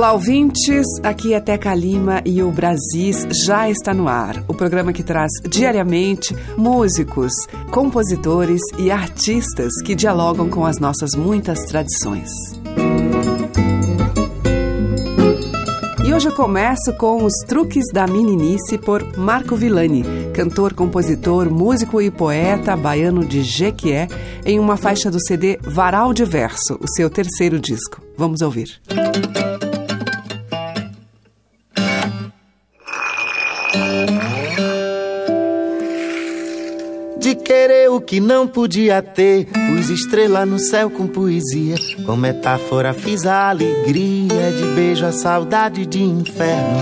Olá, ouvintes. Aqui é Teca Lima e o Brasis já está no ar. O programa que traz diariamente músicos, compositores e artistas que dialogam com as nossas muitas tradições. E hoje eu começo com os truques da meninice por Marco Villani, cantor, compositor, músico e poeta baiano de Jequié, em uma faixa do CD Varal de Verso, o seu terceiro disco. Vamos ouvir. Música que não podia ter. Pus estrela no céu com poesia. Com metáfora fiz a alegria. De beijo a saudade de inferno.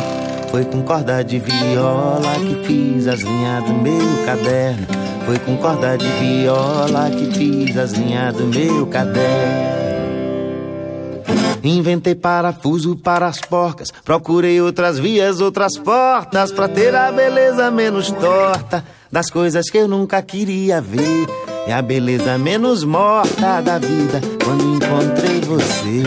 Foi com corda de viola que fiz as linhas do meu caderno. Foi com corda de viola que fiz as linhas do meu caderno. Inventei parafuso para as porcas. Procurei outras vias, outras portas. Pra ter a beleza menos torta das coisas que eu nunca queria ver. É a beleza menos morta da vida quando encontrei você.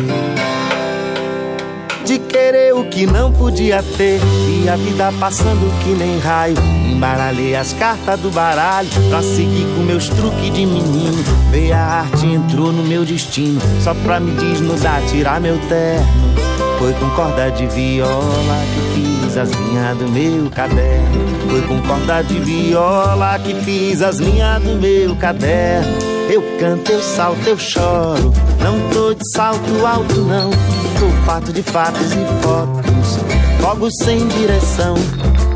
De querer o que não podia ter, e a vida passando que nem raio. Embaralhei as cartas do baralho pra seguir com meus truques de menino. Veio a arte, entrou no meu destino, só pra me desnudar, tirar meu terno. Foi com corda de viola que fiz as linhas do meu caderno. Foi com corda de viola que fiz as linhas do meu caderno. Eu canto, eu salto, eu choro. Não tô de salto alto, não. Tô fato de fatos e fotos. Fogo sem direção.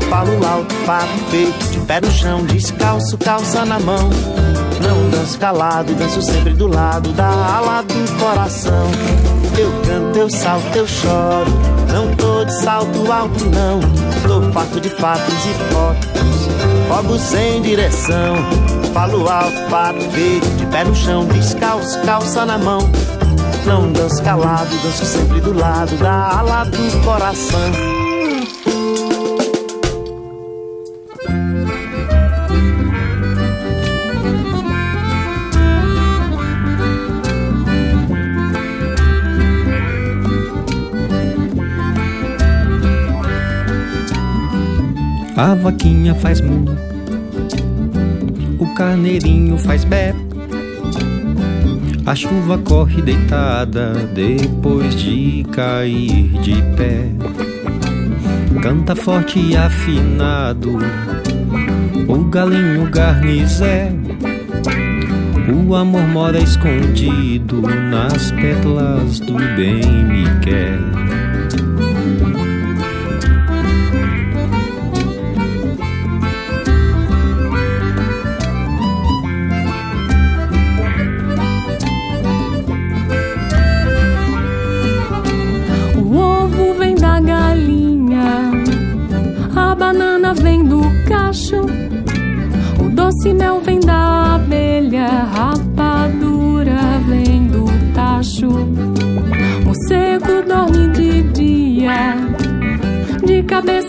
Falo alto, fato feito. De pé no chão, descalço, calça na mão. Não danço calado, danço sempre do lado da ala do coração. Eu canto, eu salto, eu choro. Não tô de salto alto, não. Tô farto de fatos e fotos. Fogo sem direção. Falo alto, fato feito. De pé no chão, descalço, calça na mão. Não danço calado, danço sempre do lado da ala do coração. A vaquinha faz mu, o carneirinho faz bé. A chuva corre deitada depois de cair de pé. Canta forte e afinado o galinho garnizé. O amor mora escondido nas pétalas do bem me quer.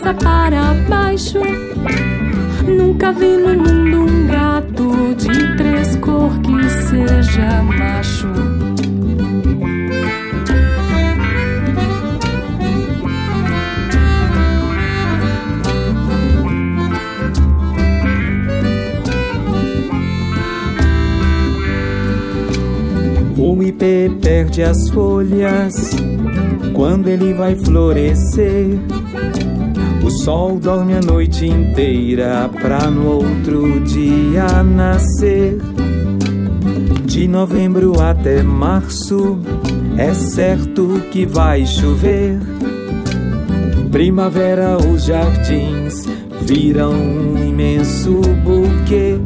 Cabeça para baixo. Nunca vi no mundo um gato de três cor que seja macho. O ipê perde as folhas quando ele vai florescer. Sol dorme a noite inteira pra no outro dia nascer. De novembro até março é certo que vai chover. Primavera os jardins viram um imenso buquê.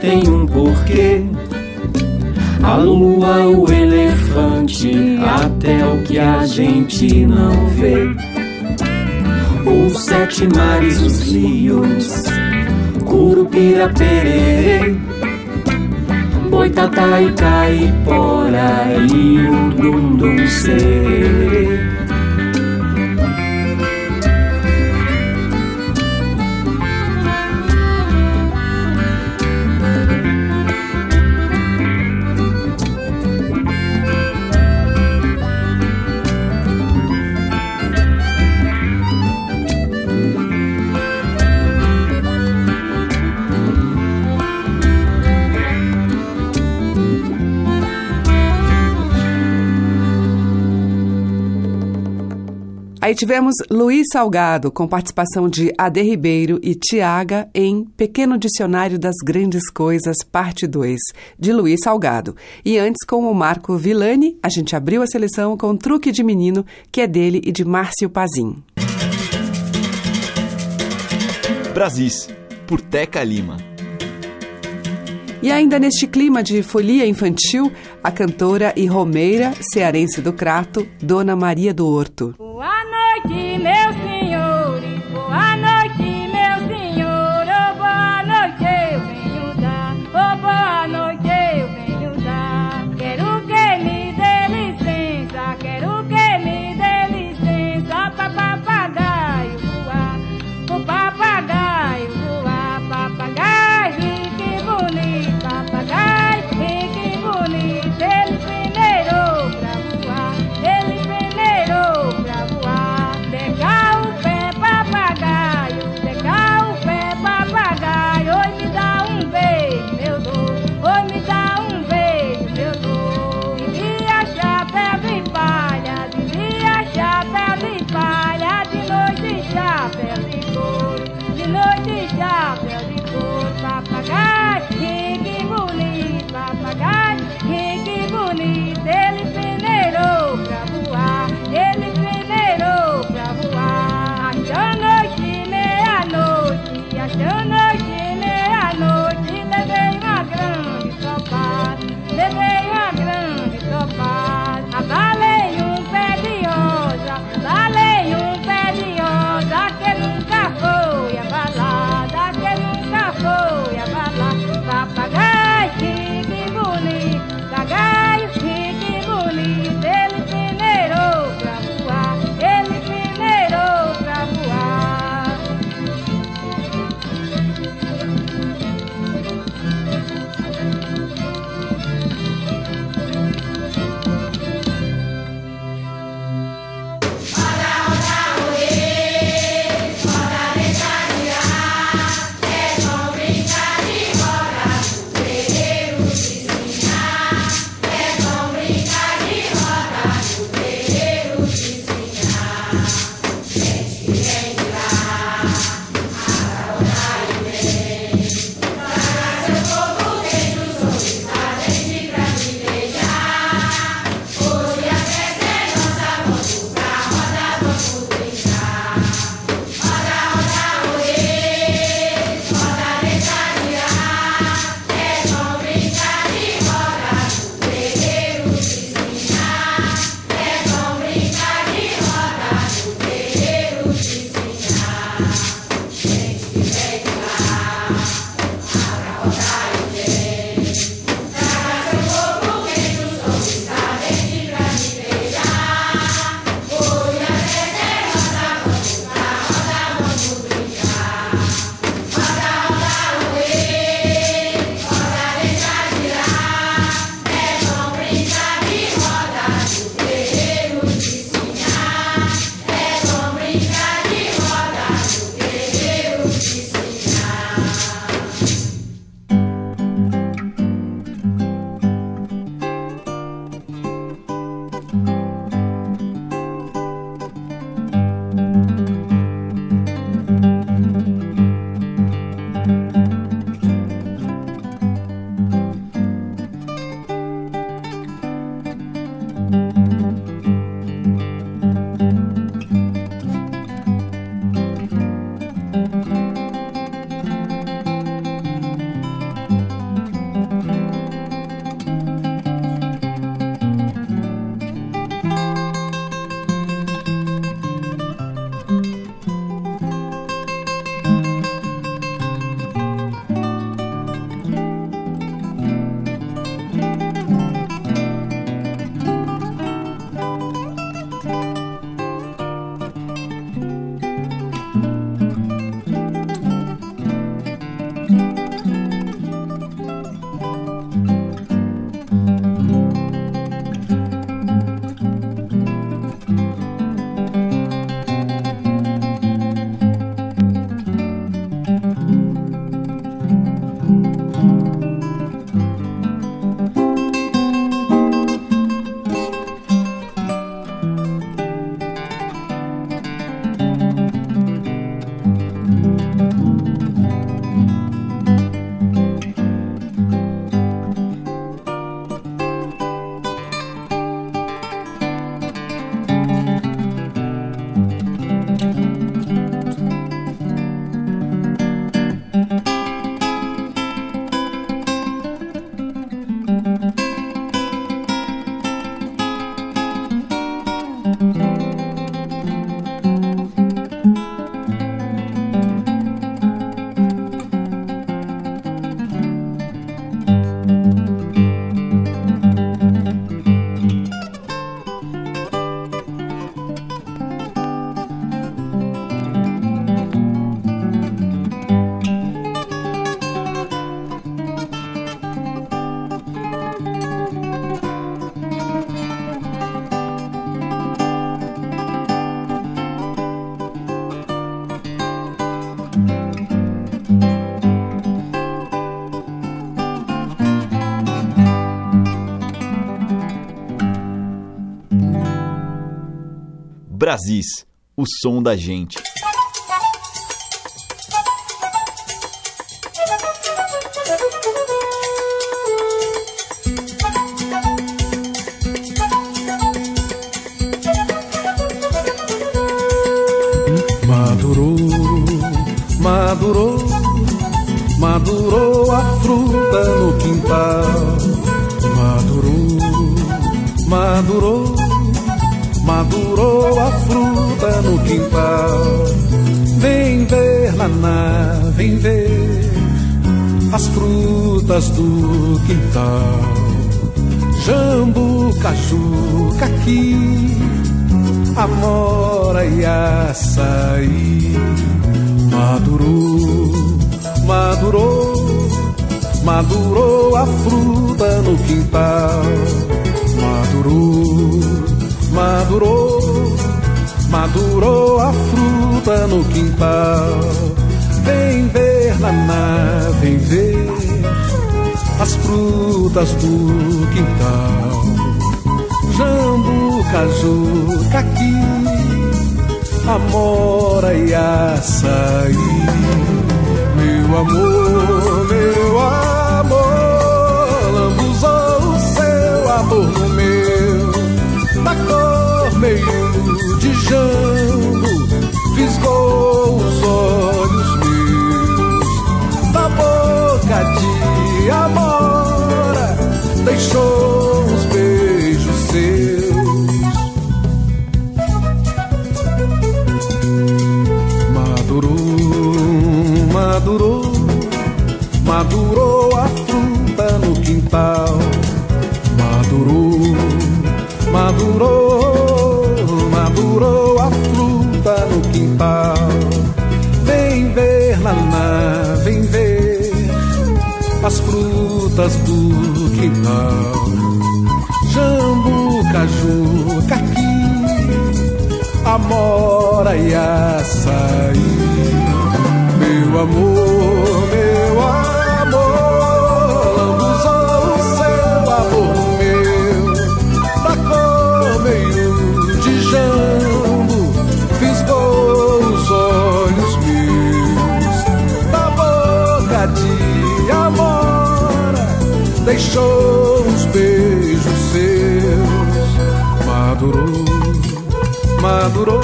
Tem um porquê. A lua, o elefante, até o que a gente não vê. Os sete mares, os rios, Curupira, Pererê, Boitatá e Caipora e o Dundum Sererê. Aí tivemos Luiz Salgado, com participação de Ade Ribeiro e Tiaga em Pequeno Dicionário das Grandes Coisas, parte 2, de Luiz Salgado. E antes, com o Marco Villani, a gente abriu a seleção com Truque de Menino, que é dele e de Márcio Pazin. Brasis, por Teca Lima. E ainda neste clima de folia infantil, a cantora e romeira cearense do Crato, Dona Maria do Horto. Boa noite, meu. Brasis, o som da gente. Madurou, madurou, madurou a fruta no quintal. Madurou, madurou, a fruta no quintal. Vem ver, naná, vem ver as frutas do quintal. Jambu, caju, caqui amora e açaí. Madurou, madurou, madurou a fruta no quintal. Madurou, madurou, madurou a fruta no quintal. Vem ver, naná, vem ver as frutas do quintal jambu, caju, caqui, amora e açaí. Meu amor, meu amor, jambu, fisgou os olhos meus, da boca de amora, deixou os beijos seus. Madurou, madurou, madurou a fruta no quintal. Madurou, madurou, madurou a fruta no quintal. Vem ver, naná, vem ver as frutas do quintal jambu, caju, caqui, amora e açaí. Meu amor, deixou os beijos seus. Madurou, madurou,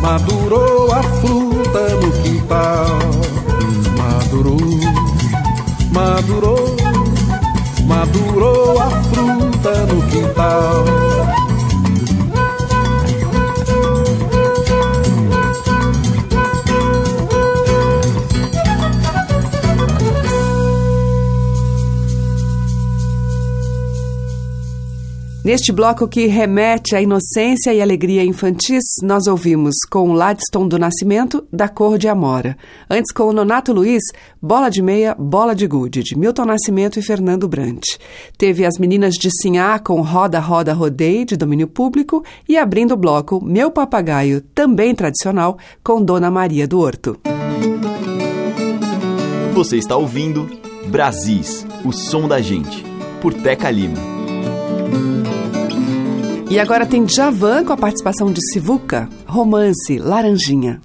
madurou a fruta no quintal. Madurou, madurou, madurou a fruta no quintal. Neste bloco que remete à inocência e alegria infantis, nós ouvimos com o Ladstone do Nascimento, da Cor de Amora. Antes com o Nonato Luiz, Bola de Meia, Bola de Gude, de Milton Nascimento e Fernando Brant. Teve as meninas de Sinhá com Roda, Roda, Rodei, de domínio público, e abrindo o bloco Meu Papagaio, também tradicional, com Dona Maria do Horto. Você está ouvindo Brasis, o som da gente, por Teca Lima. E agora tem Javan com a participação de Sivuca, Romance, Laranjinha.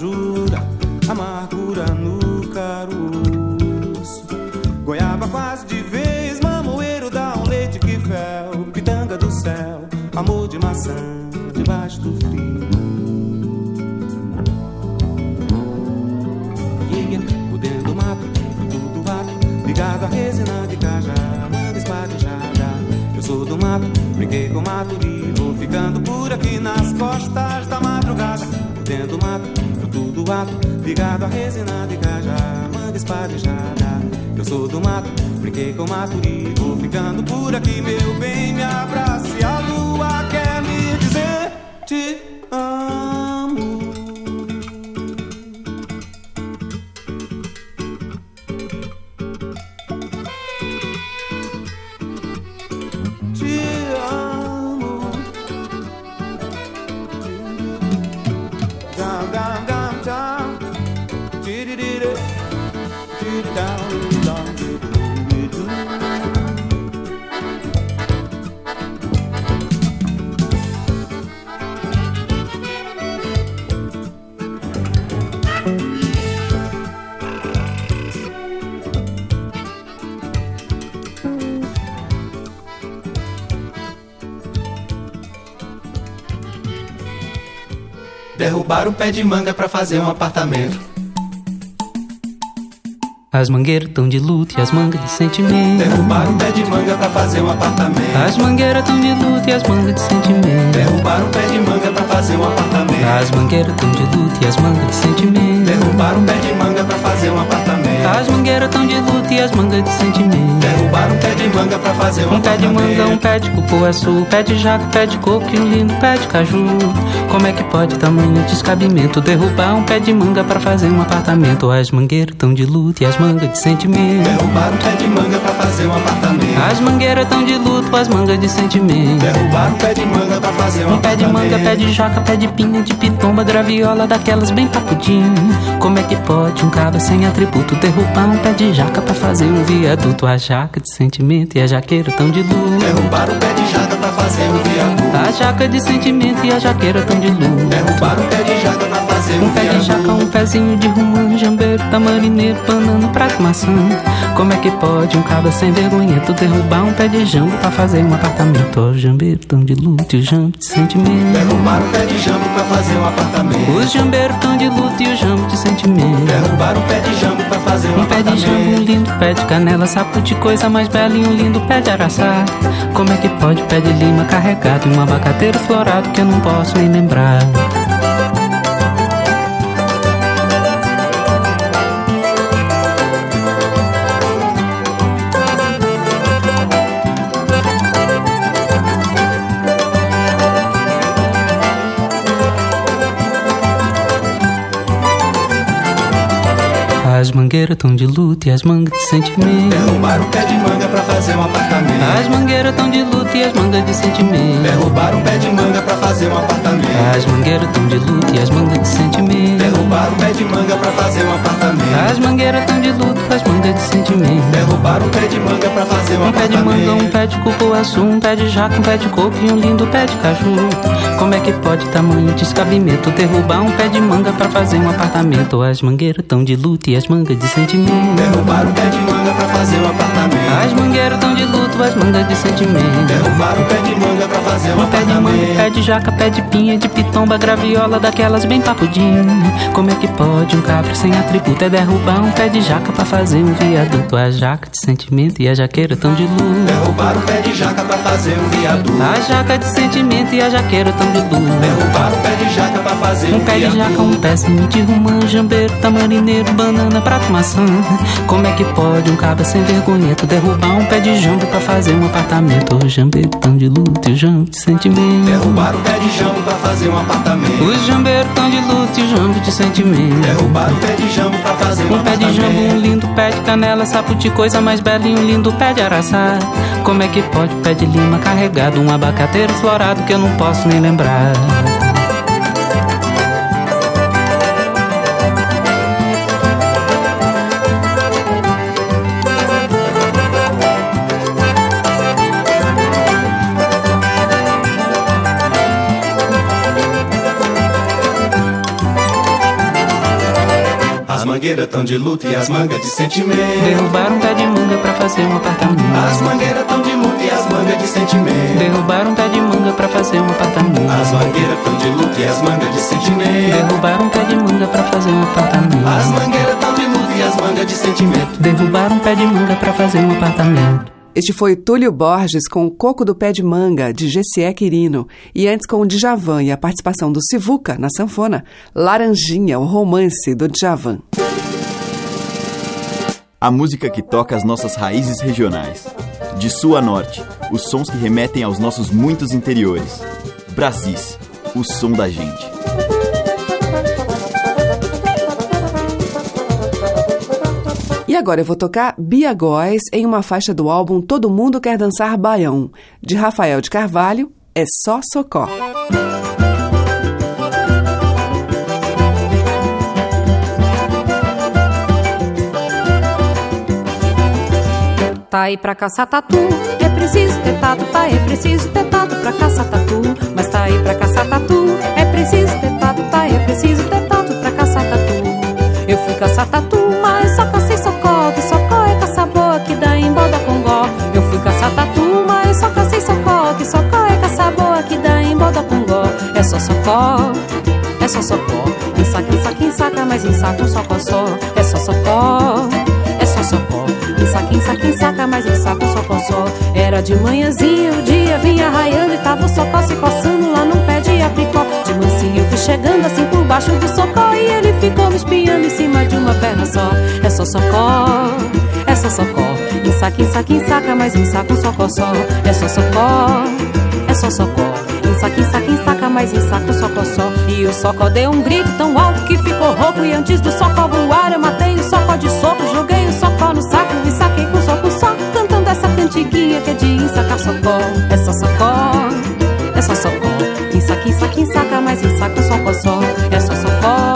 Jura, amargura no caroço. Goiaba quase de vez, mamoeiro dá um leite que fel, pitanga do céu, amor de maçã debaixo do frio. Por dentro do mato, fruto do mato, ligado a resina de cajá, manga espadejada. Eu sou do mato, brinquei com o mato e vou ficando por aqui nas costas da madrugada. Por dentro do mato, mato, ligado a resina de cajá, manga espadejada. Eu sou do mato, brinquei com o mato e vou ficando por aqui, meu bem, me abrace. Pé de manga pra fazer um apartamento. As mangueiras tão de luto e as mangas de sentimento. Derrubaram o pé de manga pra fazer um apartamento. As mangueiras tão de luto e as mangas de sentimento. Derrubaram o pé de manga pra fazer um apartamento. As mangueiras tão de luto e as mangas de sentimento. Derrubaram o pé de manga pra fazer um apartamento. As mangueiras tão de luto e as mangas de sentimento. Derrubaram o pé de manga pra fazer um Um pé de manga, um pé de cupuaçu, um pé de jaca, um pé de coco e um lindo pé de caju. Como é que pode tamanho descabimento derrubar um pé de manga pra fazer um apartamento? As mangueiras tão de luto e as mangas de sentimento. Derrubaram o pé de manga pra fazer um apartamento. As mangueiras tão de luto, as mangas de sentimento. Derrubaram o pé de manga pra fazer um Um pé de manga, pé de jaca, pé de pinha, de pitomba, graviola, daquelas bem papudinho. Como é que pode um cabra sem atributo derrubar um pé de jaca pra fazer um viaduto? A jaca de sentimento e a jaqueira tão de luz. Derrubaram o pé de jaca pra fazer um viaduto. A jaca de sentimento e a jaqueira tão de luz. Derrubaram o pé de jaca pra fazer um Um pé de jaca, um pezinho de rumã, jambeiro, tamarineiro, banana, prato, maçã. Como é que pode um cabra sem vergonha tu derrubar um pé de jambo pra fazer um apartamento? Ó, jambeiro tão de luto e o jambo de sentimento. Derrubaram o pé de jambo pra fazer um apartamento. Os jambeiros tão de luto e o jambo de sentimento. Derrubaram o pé de jambo pra fazer um Um pé de jambo, um lindo pé de canela, sapo de coisa mais bela e um lindo pé de araçá. Como é que pode pé de lima carregado e um abacateiro florado que eu não posso nem lembrar? Mangueiras tão de luto e as mangas de sentimento. Derrubaram o pé de manga pra fazer um apartamento. As mangueiras tão de luto e as mangas de sentimento. Derrubaram o pé de manga pra fazer um apartamento. As mangueiras tão de luto e as mangas de sentimento. Derrubaram o pé de manga pra fazer um apartamento. Sentimento. Derrubaram o pé de manga pra fazer um Um pé de manga, um pé de cupuaçu, um pé de jaca, um pé de coco e um lindo pé de caju. Como é que pode tamanho descabimento derrubar um pé de manga pra fazer um apartamento? As mangueiras tão de luto e as mangas de sentimento. Derrubaram o pé de manga pra fazer um apartamento. As mangueiras tão de luto, as mangas de sentimento. Derrubaram o pé de manga pra fazer um Um pé de manga, pé de jaca, pé de pinha, de pitomba, graviola, daquelas bem papudinho. Como é que pode um cabra sem atributo é derrubar um pé de jaca pra fazer um viaduto? A jaca de sentimento e a jaqueira tão de luz. Derrubaram o pé de jaca pra fazer um viaduto. A jaca de sentimento e a jaqueira tão de luz. Derrubaram um pé de jaca pra fazer um pé de jaca, um pé de romã, jambeiro, tamarineiro, banana, prato, maçã. Como é que pode um cabra sem vergonhento derrubar um pé de jambo pra fazer um apartamento? O jambeiro tão de luto e o jambo de sentimento. Derrubaram um pé de jambo pra fazer um apartamento. Os jambeiros tão de luto e o jambo de sentimento. Derrubaram um pé de jambo pra fazer um, um pé de jambo, um lindo pé de canela, sapo de coisa mais bela e um lindo pé de araçá. Como é que pode pé de lima carregado, um abacateiro florado que eu não posso nem lembrar? Mangueiras tão de luto e as mangas de sentimento. Derrubaram um pé de manga pra fazer um apartamento. As mangueiras tão de luto e as mangas de sentimento. Derrubaram um pé de manga pra fazer um apartamento. As mangueiras tão de luto e as mangas de sentimento. Derrubaram um pé de manga pra fazer um apartamento. As mangueiras tão de luto e as mangas de sentimento. Derrubaram um pé de manga pra fazer um apartamento. Este foi Túlio Borges com o Coco do Pé de Manga, de Gessié Quirino. E antes com o Djavan e a participação do Sivuca na sanfona, Laranjinha, o romance do Djavan. A música que toca as nossas raízes regionais. De sul a norte, os sons que remetem aos nossos muitos interiores. Brasis, o som da gente. Agora eu vou tocar Bia Góes em uma faixa do álbum Todo Mundo Quer Dançar Baião, de Rafael de Carvalho, É Só Socó. Tá aí pra caçar tatu, é preciso ter tatu, tá é preciso ter tatu pra caçar tatu. Mas tá aí pra caçar tatu, é preciso ter tatu, tá é preciso ter tatu pra caçar tatu. Eu fui caçar tatu, só socó, é só socó. Ensaca, ensaca, ensaca, mas ensaca um socó só. É só socó, é só socó. Ensaca, ensaca, ensaca, mas ensaca um socó só. Era de manhãzinha, o dia vinha raiando e tava o socó se coçando lá num pé de apricó. De mansinho fui chegando assim por baixo do socó e ele ficou me espiando em cima de uma perna só. É só socó, é só socó. Ensaca, ensaca, ensaca, mas ensaca um socó só. É só socó, é só socó. Ensaca, ensaca, ensaca, mas ensaca um socó só. E o socó deu um grito tão alto que ficou rouco. E antes do socó voar, eu matei o socó de soco. Joguei o socó no saco e saquei com soco só. Cantando essa cantiguinha que é de ensacar socó. É só socó, é só socó. Ensaca, ensaca, ensaca, mas ensaca um socó só. É só socó,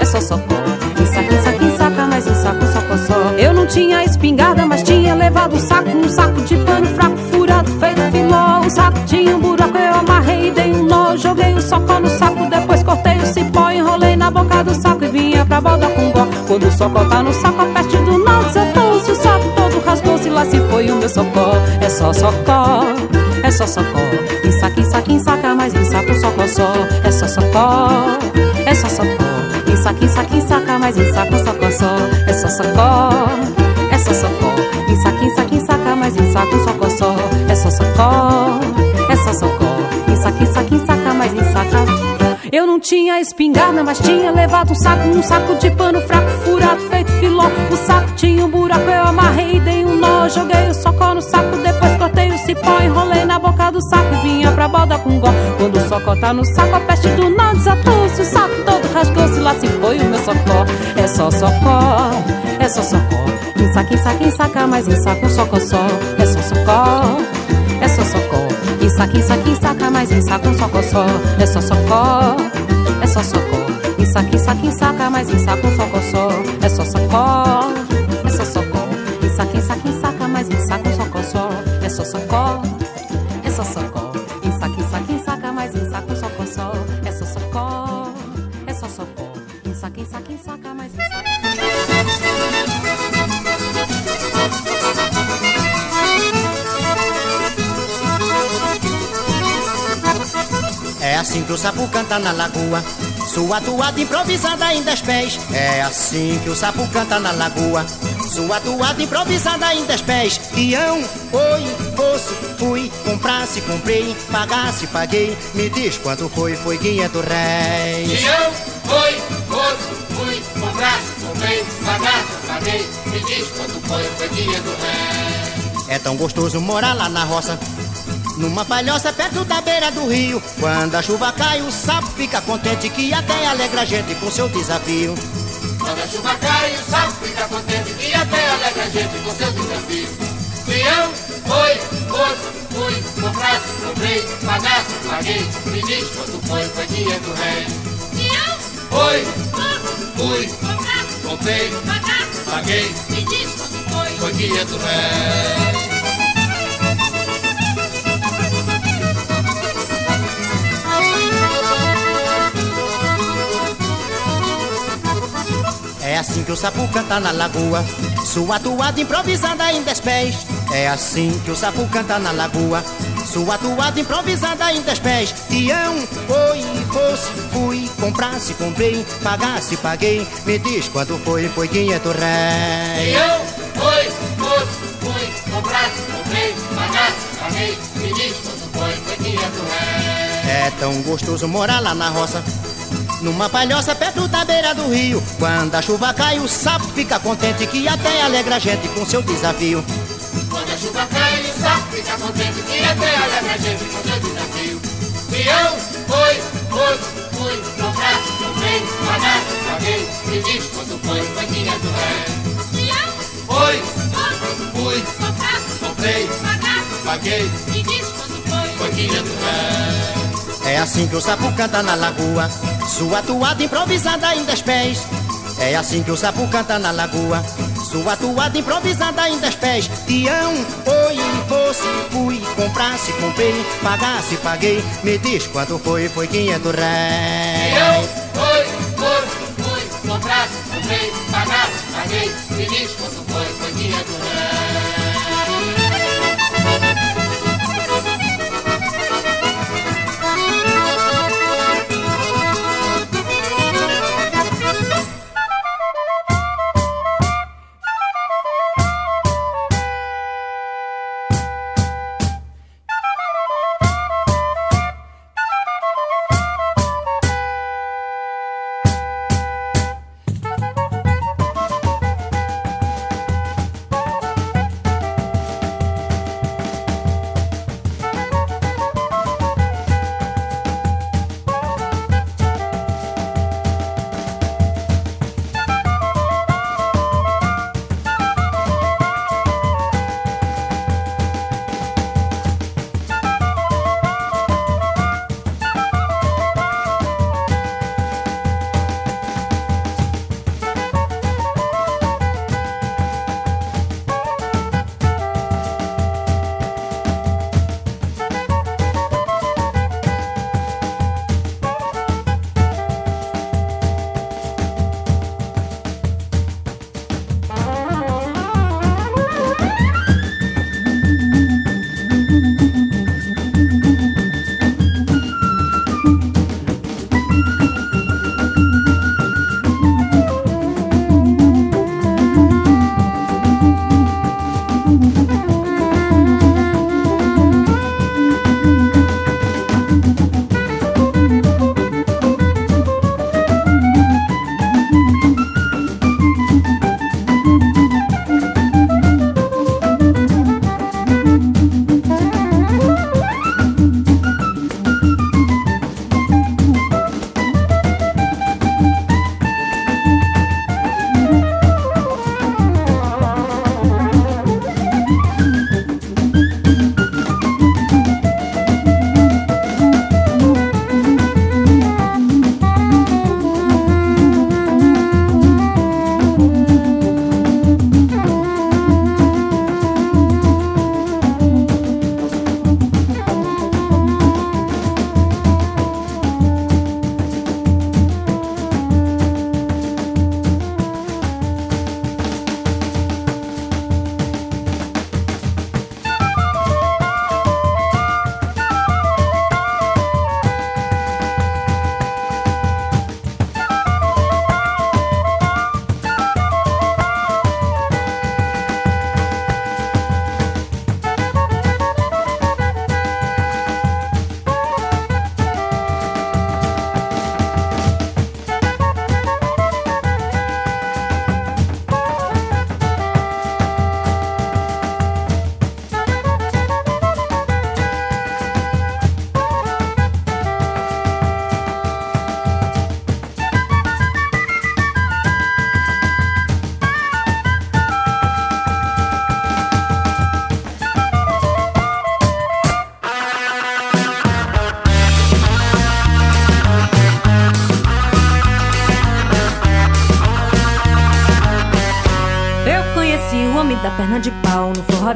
é só socó. Ensaca, ensaca, ensaca, mas ensaca um socó só. Eu não tinha espingarda, mas tinha levado um saco. Um saco de pano fraco, furado, feito filó. O saco tinha um e dei um nó. Joguei o socó no saco, depois cortei o cipó. Enrolei na boca do saco e vinha pra boda com gó. Quando o socó tá no saco, a peste do nó desatou-se. O saco todo rasgou-se, lá se foi o meu socó. É só socó, é só socó. Ensaca, ensaca, ensaca, mas ensaca um socó só. É só socó, é só socó. Ensaca, ensaca, ensaca, mas ensaca um socó só. É só socó, é só socó. Ensaca, ensaca, ensaca, mas ensaca um socó só. É só socó. Ensaca, ensaca, ensaca, mas ensaca. Eu não tinha espingarda, mas tinha levado um saco, um saco de pano fraco, furado, feito filó. O saco tinha um buraco, eu amarrei e dei um nó. Joguei o socó no saco, depois cortei o cipó, enrolei na boca do saco e vinha pra boda com gó. Quando o socó tá no saco, a peste do nó desatou-se. O saco todo rasgou-se, lá se foi o meu socó. É só socó, é só socó. Ensaca, ensaca, ensaca, mas ensaca um socó só. É só socó, socó. Ensaca, ensaca, ensaca, mas ensaca um socó só. É só socó, é só socó. Ensaca, ensaca, ensaca, mas ensaca um socó só. É só socó, é só socó. Ensaca, ensaca, ensaca, mas ensaca um socó só. É só socó, assim que o sapo canta na lagoa, Sua toada improvisada em dez pés. É assim que o sapo canta na lagoa. Sua toada improvisada em dez pés. Ião, oi, fosse, fui, comprasse, comprei, pagasse, paguei. Me diz quanto foi, foi 500 réis. Ião, oi, fosse, fui, comprasse, comprei, pagasse, paguei. Me diz quanto foi, foi 500 réis. É tão gostoso morar lá na roça. Numa palhoça perto da beira do rio Quando a chuva cai o sapo fica contente Que até alegra a gente com seu desafio. Quando a chuva cai o sapo fica contente Que até alegra a gente com seu desafio. Peão, foi, moço, fui, comprasse, comprei, pagasse, paguei Me diz quanto foi, foi 500 réis Peão, Foi, moço, fui, comprasse, comprei, pagasse, paguei me diz quanto foi. Foi 500 réis É assim que o sapo canta na lagoa. Sua toada improvisada em dez pés É assim que o sapo canta na lagoa. Sua toada improvisada em dez pés Tião, oi, fosse, fui Comprasse, comprei, pagasse, paguei. Me diz quanto foi, foi 500 réis. Tião, oi, fosse, fui Comprasse, comprei, pagasse, paguei. Me diz quanto foi, foi 500 réis. É tão gostoso morar lá na roça numa palhoça perto da beira do rio. Quando a chuva cai o sapo fica contente Que até alegra a gente com seu desafio. Quando a chuva cai o sapo fica contente Que até alegra a gente com seu desafio. Peão, foi, foi, fui, comprasse, comprei, pagasse, paguei Me diz quanto foi, foi 500 réis Peão, Foi, moço, fui, comprasse, comprei, pagasse, paguei me diz quanto foi. Foi 500 réis É assim que o sapo canta na lagoa Sua toada improvisada em dez pés. É assim que o sapo canta na lagoa Sua toada improvisada em dez pés. Tião, oi, fosse, fui Comprasse, comprei, pagasse, paguei. Me diz quanto foi, foi 500 réis. Peão, foi, foi, fui, comprasse, comprei, pagasse, paguei. Me diz quanto foi, foi 500 réis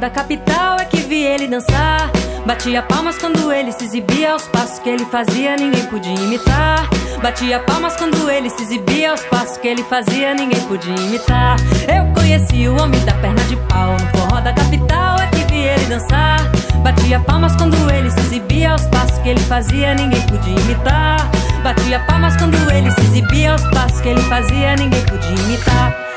da capital é que vi ele dançar. Batia palmas quando ele se exibia, aos passos que ele fazia, ninguém podia imitar. Batia palmas quando ele se exibia, aos passos que ele fazia, ninguém podia imitar. Eu conheci o homem da perna de pau no forró da capital é que vi ele dançar. Batia palmas quando ele se exibia, aos passos que ele fazia, ninguém podia imitar. Batia palmas quando ele se exibia, aos passos que ele fazia, ninguém podia imitar.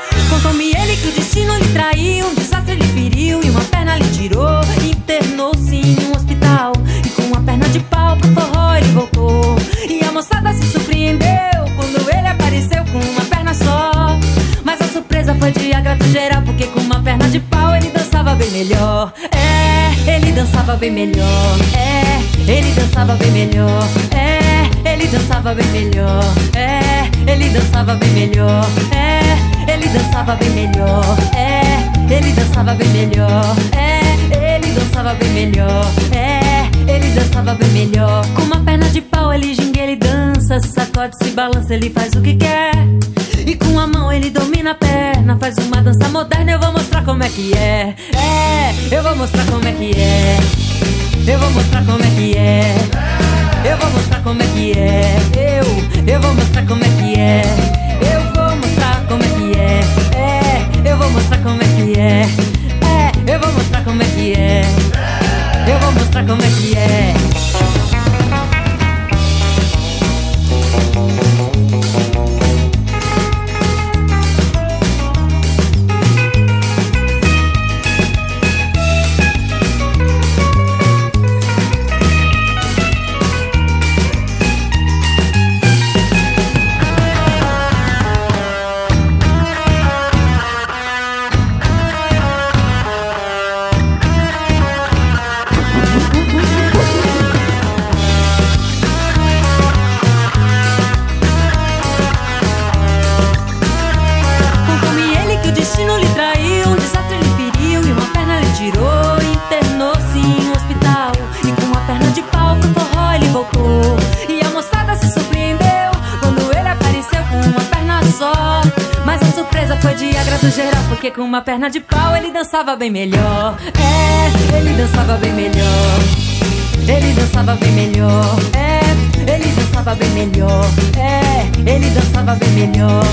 Contou-me ele que o destino lhe traiu, um desastre lhe feriu e uma perna lhe tirou. Internou-se em um hospital e com uma perna de pau pro forró ele voltou. E a moçada se surpreendeu quando ele apareceu com uma perna só. Mas a surpresa foi de agrado geral, porque com uma perna de pau ele dançava bem melhor. É, ele dançava bem melhor. É, ele dançava bem melhor. É, ele dançava bem melhor. É, ele dançava bem melhor. É, ele dançava bem melhor. É, ele dançava bem melhor. É, ele dançava bem melhor. É, ele dançava bem melhor. Com uma perna de pau ele ginga, ele dança, sacode, se balança, ele faz o que quer. E com a mão ele domina a perna, faz uma dança moderna. Eu vou mostrar como é que é. É, eu vou mostrar como é que é. Eu vou mostrar como é que é. Eu vou mostrar como é que é. Eu, eu vou mostrar como é que é. É. É, eu vou mostrar como é que é. Eu vou mostrar como é que é. Uma perna de pau ele dançava bem melhor. É, ele dançava bem melhor. Ele dançava bem melhor. É, ele dançava bem melhor. É, ele dançava bem melhor.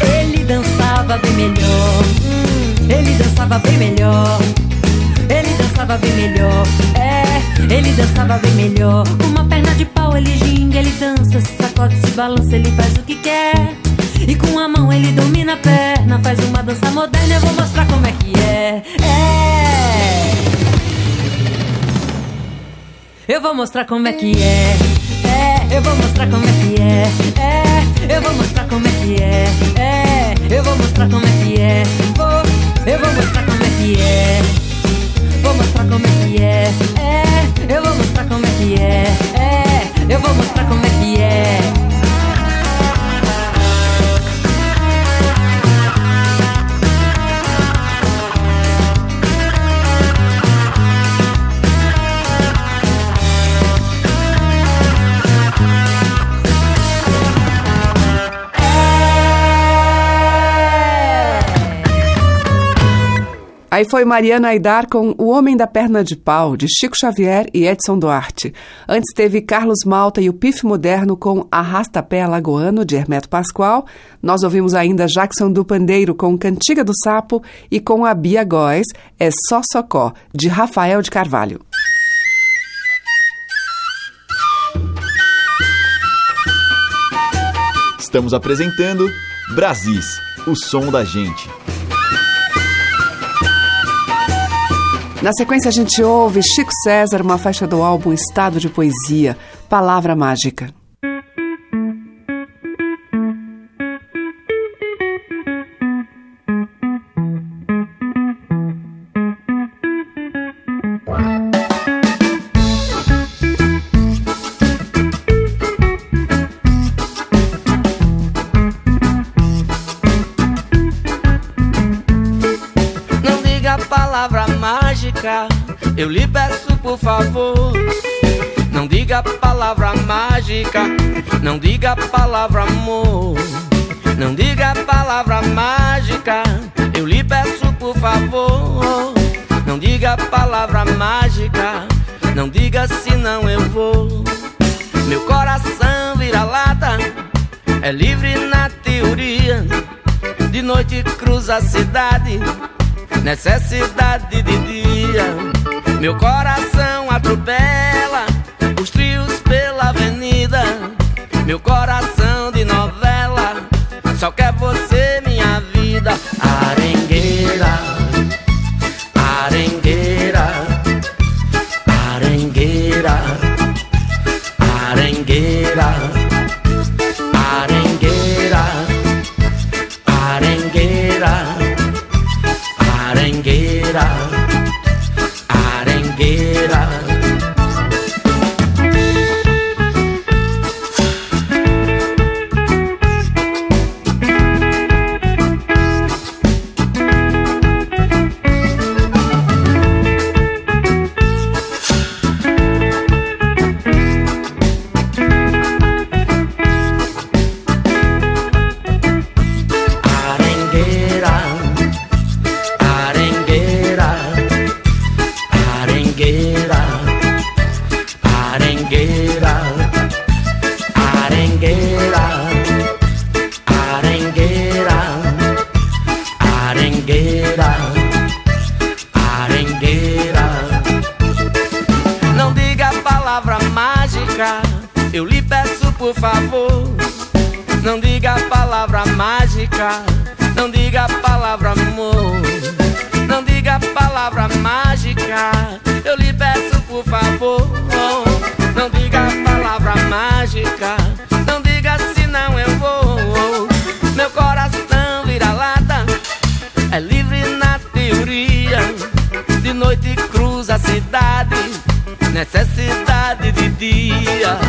Ele dançava bem melhor. Hum, ele dançava bem melhor. Ele dançava bem melhor. É, ele dançava bem melhor. Uma perna de pau ele ginga, ele dança, se sacode, se balança, ele faz o que quer. E com a mão ele domina a perna, faz uma dança moderna. Eu vou mostrar como é que é. É. Eu vou mostrar como é que é. É, eu vou mostrar como é que é. É, eu vou mostrar como é que é. É, eu vou mostrar como é que é. Vou, eu vou mostrar como é que é. Vou mostrar como é que é. É, eu vou mostrar como é que é. É, eu vou mostrar como é que é. Aí foi Mariana Aidar com O Homem da Perna de Pau, de Chico Xavier e Edson Duarte. Antes teve Carlos Malta e o Pif Moderno com Arrasta-Pé Alagoano, de Hermeto Pascoal. Nós ouvimos ainda Jackson do Pandeiro com Cantiga do Sapo e com a Bia Góes, É Só Socó, de Rafael de Carvalho. Estamos apresentando Brasis, o som da gente. Na sequência, a gente ouve Chico César, uma faixa do álbum Estado de Poesia, Palavra Mágica. palavra mágica, eu lhe peço por favor. Não diga palavra mágica, não diga palavra amor. Não diga palavra mágica, eu lhe peço por favor. Não diga palavra mágica, não diga senão eu vou. Meu coração vira lata, é livre na teoria. De noite cruza a cidade necessidade de dia. Meu coração atropela os trios pela avenida. Meu coração de novela só quer você. por favor, não diga a palavra mágica, não diga a palavra amor, não diga a palavra mágica, eu lhe peço por favor, não diga a palavra mágica, não diga senão eu vou, meu coração vira lata, é livre na teoria, de noite cruza a cidade, necessidade de dia.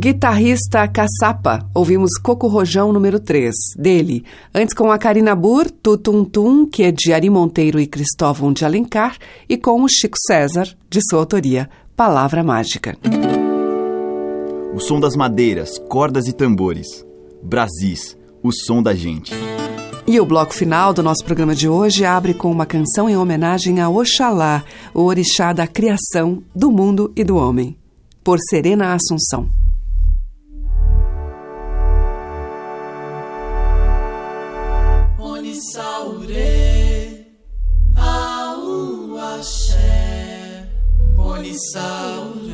Guitarrista Caçapa, ouvimos Coco Rojão número 3, dele. Antes com a Karina Burr, Tutum Tum, que é de Ari Monteiro e Cristóvão de Alencar, e com o Chico César, de sua autoria, Palavra Mágica. O som das madeiras, cordas e tambores. Brasis, o som da gente. E o bloco final do nosso programa de hoje abre com uma canção em homenagem a Oxalá, o orixá da criação, do mundo e do homem por Serena Assunção. Onissaure.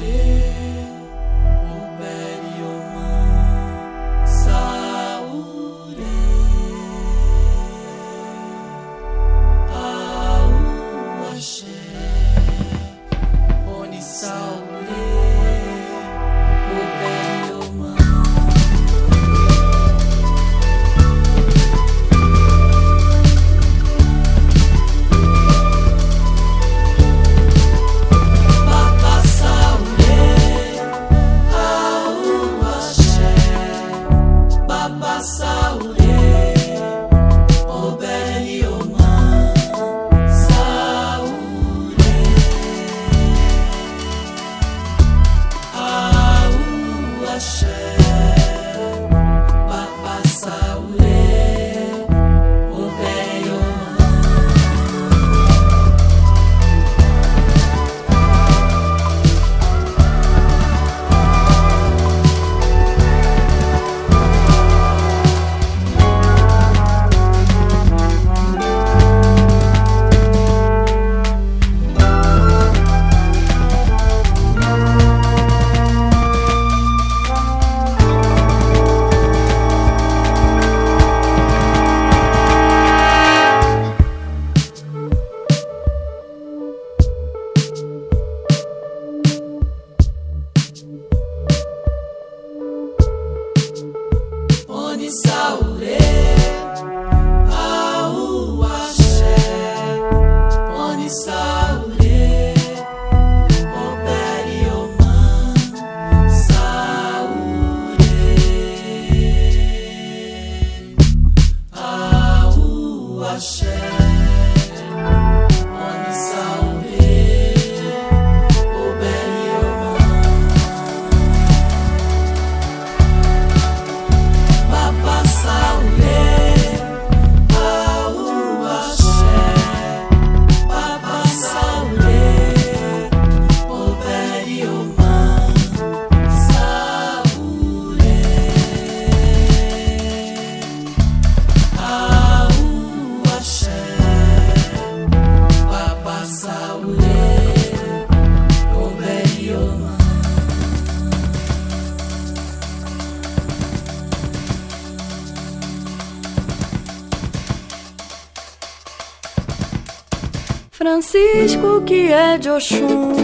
Que é de Oxum.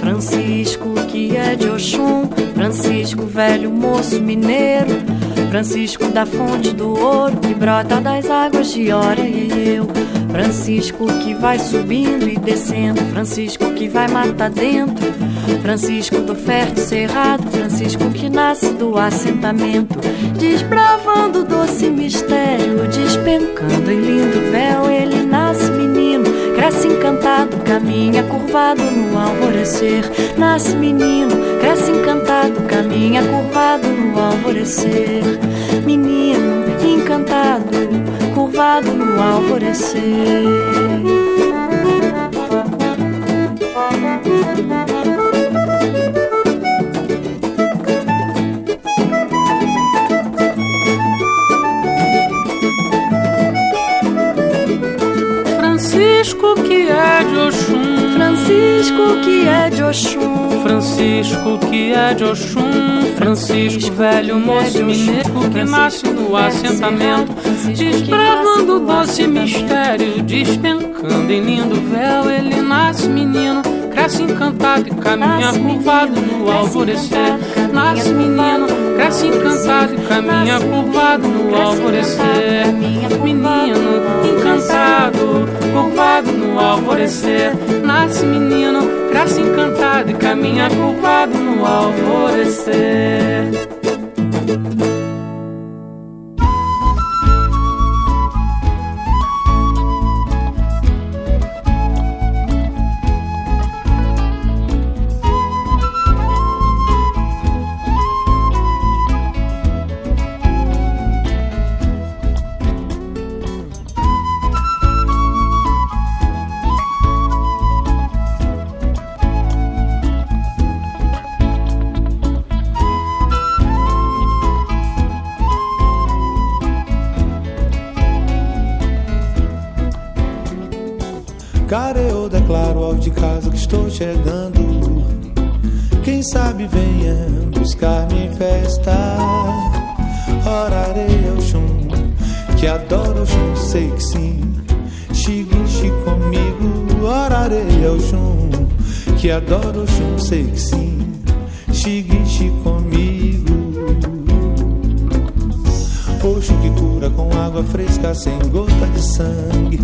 Francisco que é de Oxum. Francisco, velho moço mineiro. Francisco da fonte do ouro que brota das águas de Ora e eu. Francisco que vai subindo e descendo. Francisco que vai matar dentro. Francisco do fértil cerrado, Francisco que nasce do assentamento, desbravando o doce mistério, despencando em lindo véu, ele nasce menino, cresce encantado, caminha curvado no alvorecer, nasce menino, cresce encantado, caminha curvado no alvorecer, menino encantado, curvado no alvorecer. Francisco que é de Oxum. Francisco que é de Oxum. Francisco, velho moço mineiro que nasce no assentamento, desbravando doce mistério, despencando em lindo véu. Ele nasce menino, cresce encantado e caminha curvado no alvorecer. Nasce menino, cresce encantado e caminha curvado no alvorecer. Menino encantado curvado no alvorecer. Nasce menino, cresce encantado e caminha curvado no alvorecer. Adoro chum, sim. Xiguinche comigo. Oxo que cura com água fresca, sem gota de sangue.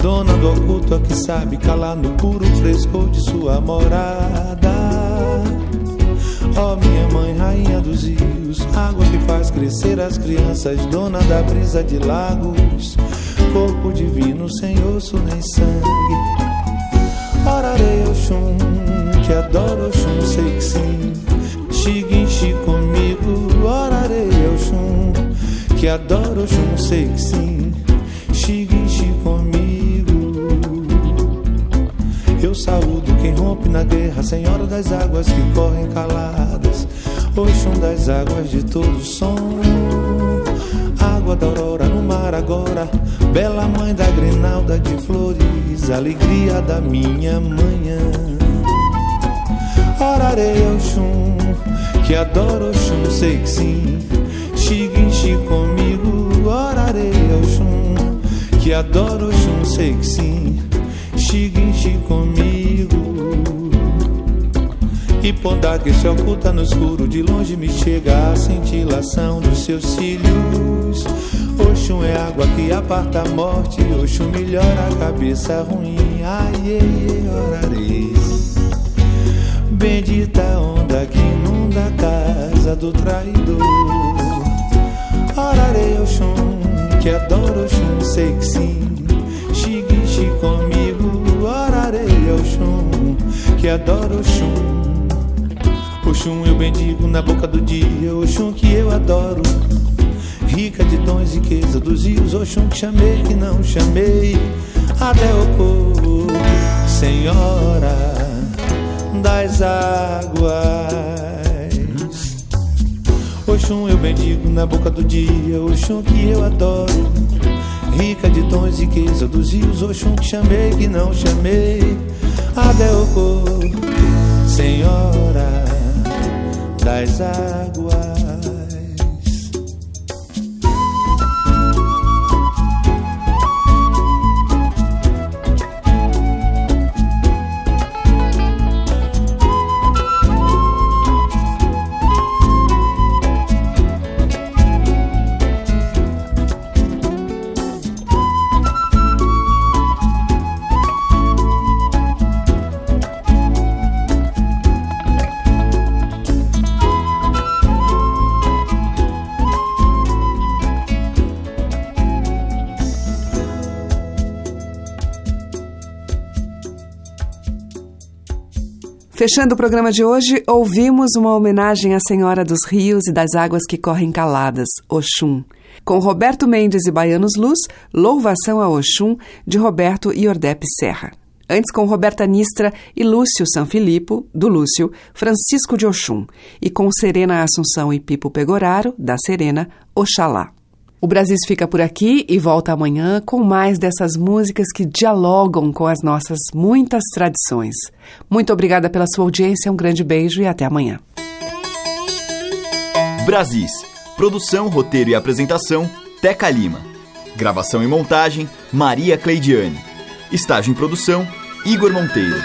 Dona do oculto, a que sabe calar no puro frescor de sua morada. Ó oh, minha mãe, rainha dos rios, água que faz crescer as crianças, dona da brisa de lagos, corpo divino, sem osso nem sangue. Orarei ao chum, que adoro o chum, sei que sim. Xiguinchi comigo, orarei ao chum, que adoro o chum, sei que sim. Xiguinchi comigo. Eu saúdo quem rompe na guerra, Senhora das águas que correm caladas, Oxum das águas de todo som. Água da aurora no agora, bela mãe da grinalda de flores, alegria da minha manhã. Orarei ao chum, que adoro o chum, sei que sim. Xiguinchi comigo, orarei ao chum, que adoro o chum, sei que sim xiguinche comigo. E pondá que se oculta no escuro, de longe me chega a cintilação dos seus cílios. Oxum é água que aparta a morte, Oxum melhora a cabeça ruim. Ai, ai, orarei. Bendita onda que inunda a casa do traidor. Orarei Oxum, que adoro Oxum, sei que sim. Xiguinche comigo orarei ao chum, que adoro o chum. O chum eu bendigo na boca do dia, o chum que eu adoro. Rica de tons e riqueza dos rios, o chum que chamei, que não chamei. Até o povo, Senhora das águas. Oxum eu bendigo na boca do dia, Oxum que eu adoro rica de tons e riqueza dos rios, Oxum que chamei, que não chamei, Adeocô, Senhora das águas. Fechando o programa de hoje, ouvimos uma homenagem à Senhora dos Rios e das Águas que Correm Caladas, Oxum. Com Roberto Mendes e Baianos Luz, Louvação a Oxum, de Roberto Iordep Serra. Antes com Roberta Nistra e Lúcio Sanfilippo, do Lúcio, Francisco de Oxum. E com Serena Assunção e Pipo Pegoraro, da Serena, Oxalá. O Brasil fica por aqui e volta amanhã com mais dessas músicas que dialogam com as nossas muitas tradições. Muito obrigada pela sua audiência, um grande beijo e até amanhã. Brasis. Produção, roteiro e apresentação, Teca Lima. Gravação e montagem, Maria Cleidiane. Estágio em produção, Igor Monteiro.